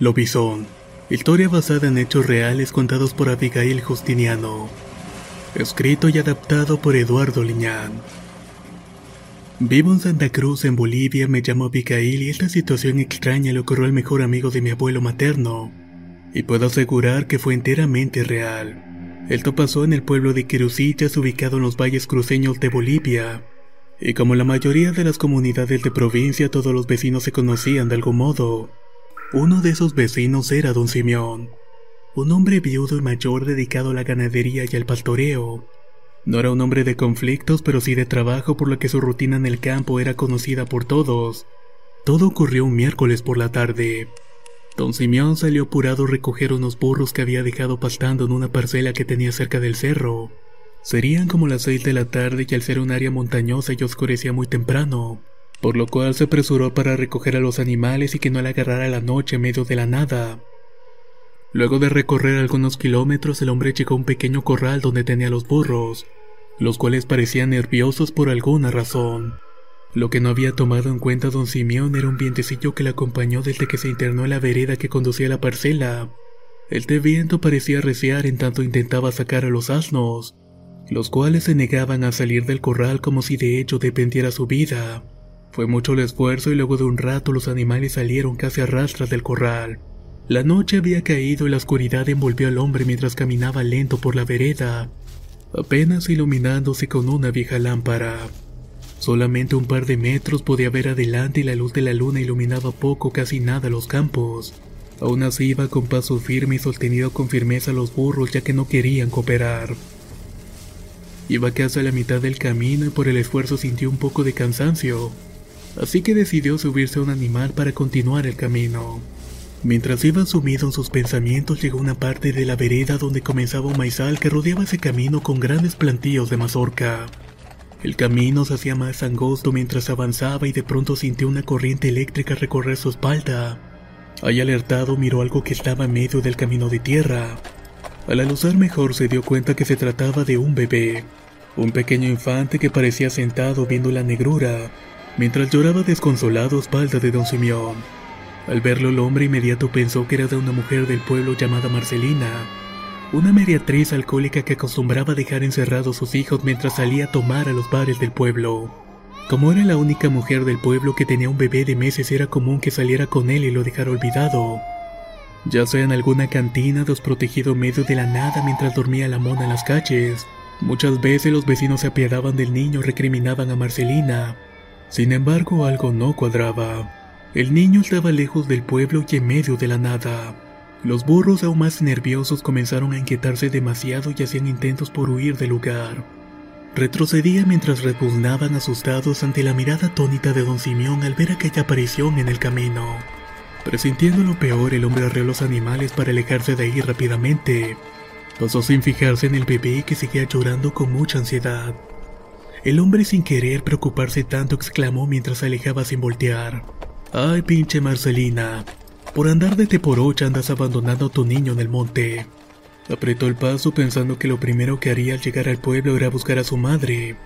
Lobizón. Historia basada en hechos reales contados por Abigail Justiniano. Escrito y adaptado por Eduardo Liñán. Vivo en Santa Cruz, en Bolivia, me llamo Abigail y esta situación extraña le ocurrió al mejor amigo de mi abuelo materno. Y puedo asegurar que fue enteramente real. Esto pasó en el pueblo de Querusillas, ubicado en los valles cruceños de Bolivia. Y como la mayoría de las comunidades de provincia, todos los vecinos se conocían de algún modo. Uno de esos vecinos era don Simeón, un hombre viudo y mayor dedicado a la ganadería y al pastoreo. No era un hombre de conflictos, pero sí de trabajo, por lo que su rutina en el campo era conocida por todos. Todo ocurrió un miércoles por la tarde. Don Simeón salió apurado a recoger unos burros que había dejado pastando en una parcela que tenía cerca del cerro. Serían como las seis de la tarde y al ser un área montañosa y oscurecía muy temprano por lo cual se apresuró para recoger a los animales y que no le agarrara la noche en medio de la nada. Luego de recorrer algunos kilómetros, el hombre llegó a un pequeño corral donde tenía los burros, los cuales parecían nerviosos por alguna razón. Lo que no había tomado en cuenta don Simeón era un vientecillo que le acompañó desde que se internó en la vereda que conducía a la parcela. Este viento parecía reciar en tanto intentaba sacar a los asnos, los cuales se negaban a salir del corral como si de hecho dependiera su vida. Fue mucho el esfuerzo y luego de un rato los animales salieron casi a rastras del corral. La noche había caído y la oscuridad envolvió al hombre mientras caminaba lento por la vereda, apenas iluminándose con una vieja lámpara. Solamente un par de metros podía ver adelante y la luz de la luna iluminaba poco, casi nada los campos. Aún así iba con paso firme y sostenido con firmeza los burros ya que no querían cooperar. Iba casi a la mitad del camino y por el esfuerzo sintió un poco de cansancio así que decidió subirse a un animal para continuar el camino. Mientras iba sumido en sus pensamientos llegó a una parte de la vereda donde comenzaba un maizal que rodeaba ese camino con grandes plantíos de mazorca. El camino se hacía más angosto mientras avanzaba y de pronto sintió una corriente eléctrica recorrer su espalda. Ahí alertado miró algo que estaba en medio del camino de tierra. Al alusar mejor se dio cuenta que se trataba de un bebé, un pequeño infante que parecía sentado viendo la negrura, mientras lloraba desconsolado a espalda de don Simeón. Al verlo el hombre inmediato pensó que era de una mujer del pueblo llamada Marcelina, una mediatriz alcohólica que acostumbraba dejar encerrados sus hijos mientras salía a tomar a los bares del pueblo. Como era la única mujer del pueblo que tenía un bebé de meses, era común que saliera con él y lo dejara olvidado. Ya sea en alguna cantina desprotegido medio de la nada mientras dormía la mona en las calles. Muchas veces los vecinos se apiadaban del niño recriminaban a Marcelina, sin embargo, algo no cuadraba. El niño estaba lejos del pueblo y en medio de la nada. Los burros aún más nerviosos comenzaron a inquietarse demasiado y hacían intentos por huir del lugar. Retrocedían mientras repuznaban asustados ante la mirada atónita de don Simeón al ver aquella aparición en el camino. Presintiendo lo peor, el hombre arreó los animales para alejarse de ahí rápidamente. Pasó sin fijarse en el bebé que seguía llorando con mucha ansiedad. El hombre sin querer preocuparse tanto exclamó mientras se alejaba sin voltear. Ay, pinche Marcelina, por andar de teporocha andas abandonando a tu niño en el monte. Apretó el paso pensando que lo primero que haría al llegar al pueblo era buscar a su madre.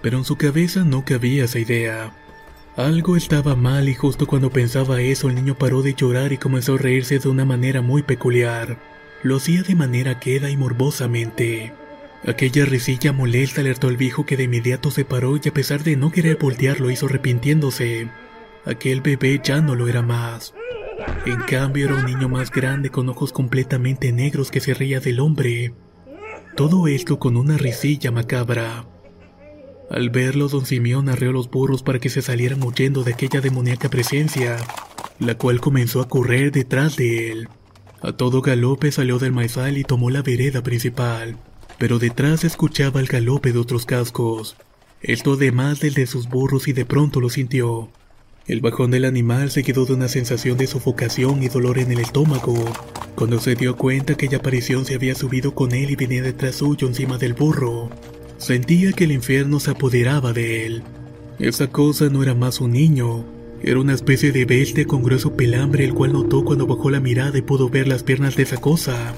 Pero en su cabeza no cabía esa idea. Algo estaba mal y justo cuando pensaba eso el niño paró de llorar y comenzó a reírse de una manera muy peculiar. Lo hacía de manera queda y morbosamente. Aquella risilla molesta alertó al viejo que de inmediato se paró y a pesar de no querer voltear lo hizo arrepintiéndose. Aquel bebé ya no lo era más. En cambio era un niño más grande con ojos completamente negros que se reía del hombre. Todo esto con una risilla macabra. Al verlo, don Simeón arreó los burros para que se salieran huyendo de aquella demoníaca presencia, la cual comenzó a correr detrás de él. A todo galope salió del maizal y tomó la vereda principal pero detrás escuchaba el galope de otros cascos. Esto además del de sus burros y de pronto lo sintió. El bajón del animal seguido de una sensación de sofocación y dolor en el estómago, cuando se dio cuenta que aquella aparición se había subido con él y venía detrás suyo encima del burro. Sentía que el infierno se apoderaba de él. Esa cosa no era más un niño, era una especie de bestia con grueso pelambre el cual notó cuando bajó la mirada y pudo ver las piernas de esa cosa.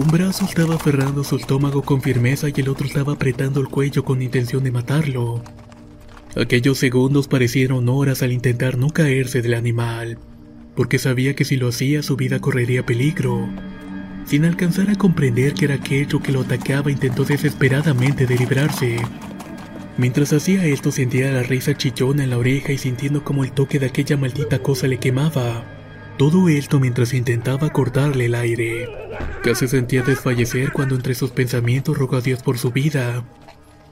Un brazo estaba aferrando su estómago con firmeza y el otro estaba apretando el cuello con intención de matarlo. Aquellos segundos parecieron horas al intentar no caerse del animal, porque sabía que si lo hacía su vida correría peligro. Sin alcanzar a comprender que era aquello que lo atacaba, intentó desesperadamente de librarse. Mientras hacía esto sentía la risa chillona en la oreja y sintiendo como el toque de aquella maldita cosa le quemaba. Todo esto mientras intentaba cortarle el aire. Casi sentía desfallecer cuando entre sus pensamientos rogó a Dios por su vida.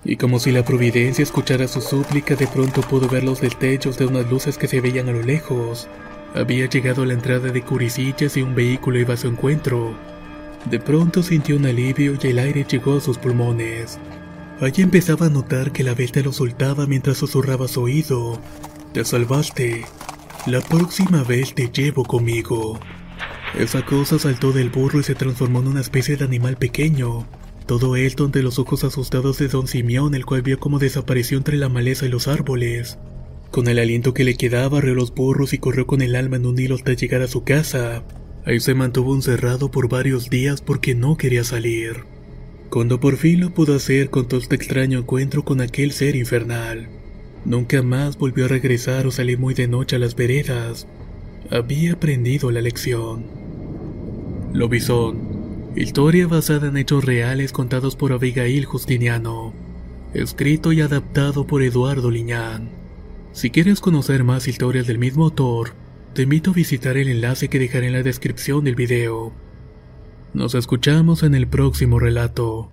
Y como si la providencia escuchara su súplica, de pronto pudo ver los destellos de unas luces que se veían a lo lejos. Había llegado a la entrada de Curicillas y un vehículo iba a su encuentro. De pronto sintió un alivio y el aire llegó a sus pulmones. Allí empezaba a notar que la bestia lo soltaba mientras susurraba su oído. Te salvaste. La próxima vez te llevo conmigo. Esa cosa saltó del burro y se transformó en una especie de animal pequeño. Todo esto ante los ojos asustados de don Simeón, el cual vio cómo desapareció entre la maleza y los árboles. Con el aliento que le quedaba, arreó los burros y corrió con el alma en un hilo hasta llegar a su casa. Ahí se mantuvo encerrado por varios días porque no quería salir. Cuando por fin lo pudo hacer, todo este extraño encuentro con aquel ser infernal. Nunca más volvió a regresar o salir muy de noche a las veredas. Había aprendido la lección. Lobizón Historia basada en hechos reales contados por Abigail Justiniano. Escrito y adaptado por Eduardo Liñán. Si quieres conocer más historias del mismo autor, te invito a visitar el enlace que dejaré en la descripción del video. Nos escuchamos en el próximo relato.